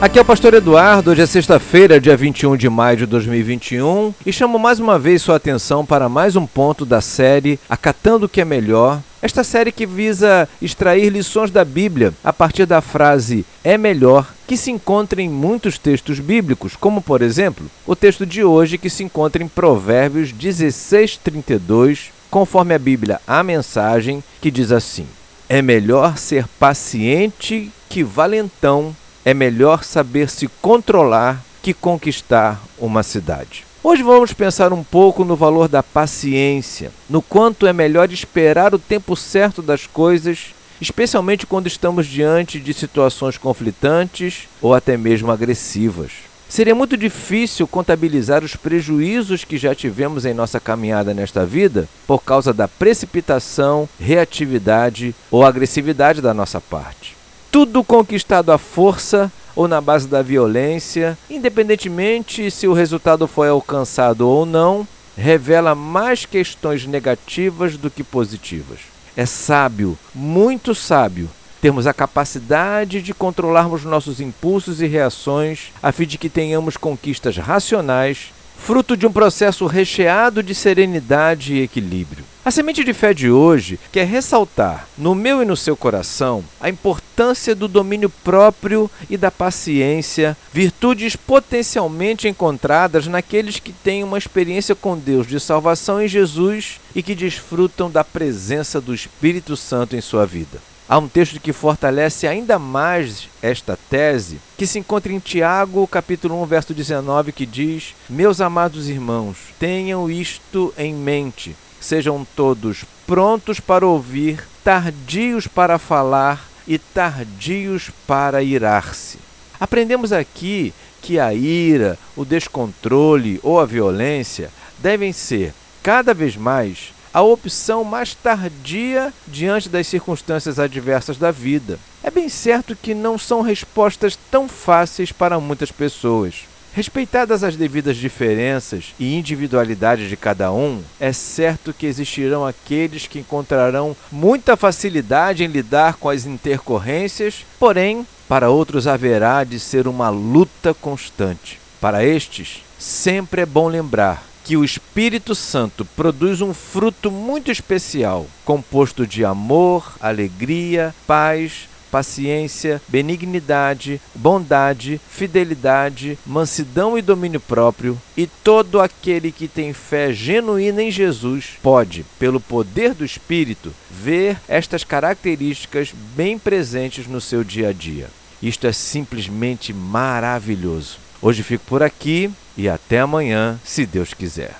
Aqui é o Pastor Eduardo, hoje é sexta-feira, dia 21 de maio de 2021, e chamo mais uma vez sua atenção para mais um ponto da série Acatando o que é Melhor. Esta série que visa extrair lições da Bíblia a partir da frase é melhor, que se encontra em muitos textos bíblicos, como por exemplo o texto de hoje que se encontra em Provérbios 16:32, conforme a Bíblia, a mensagem que diz assim: É melhor ser paciente que valentão é melhor saber se controlar que conquistar uma cidade. Hoje vamos pensar um pouco no valor da paciência, no quanto é melhor esperar o tempo certo das coisas, especialmente quando estamos diante de situações conflitantes ou até mesmo agressivas. Seria muito difícil contabilizar os prejuízos que já tivemos em nossa caminhada nesta vida por causa da precipitação, reatividade ou agressividade da nossa parte tudo conquistado à força ou na base da violência, independentemente se o resultado foi alcançado ou não, revela mais questões negativas do que positivas. É sábio, muito sábio, termos a capacidade de controlarmos nossos impulsos e reações a fim de que tenhamos conquistas racionais fruto de um processo recheado de serenidade e equilíbrio. A semente de fé de hoje quer ressaltar, no meu e no seu coração, a importância do domínio próprio e da paciência, virtudes potencialmente encontradas naqueles que têm uma experiência com Deus de salvação em Jesus e que desfrutam da presença do Espírito Santo em sua vida. Há um texto que fortalece ainda mais esta tese, que se encontra em Tiago, capítulo 1, verso 19, que diz: Meus amados irmãos, tenham isto em mente. Sejam todos prontos para ouvir, tardios para falar e tardios para irar-se. Aprendemos aqui que a ira, o descontrole ou a violência devem ser, cada vez mais, a opção mais tardia diante das circunstâncias adversas da vida. É bem certo que não são respostas tão fáceis para muitas pessoas. Respeitadas as devidas diferenças e individualidades de cada um, é certo que existirão aqueles que encontrarão muita facilidade em lidar com as intercorrências, porém, para outros haverá de ser uma luta constante. Para estes, sempre é bom lembrar que o Espírito Santo produz um fruto muito especial, composto de amor, alegria, paz, paciência, benignidade, bondade, fidelidade, mansidão e domínio próprio, e todo aquele que tem fé genuína em Jesus pode, pelo poder do Espírito, ver estas características bem presentes no seu dia a dia. Isto é simplesmente maravilhoso. Hoje fico por aqui e até amanhã, se Deus quiser.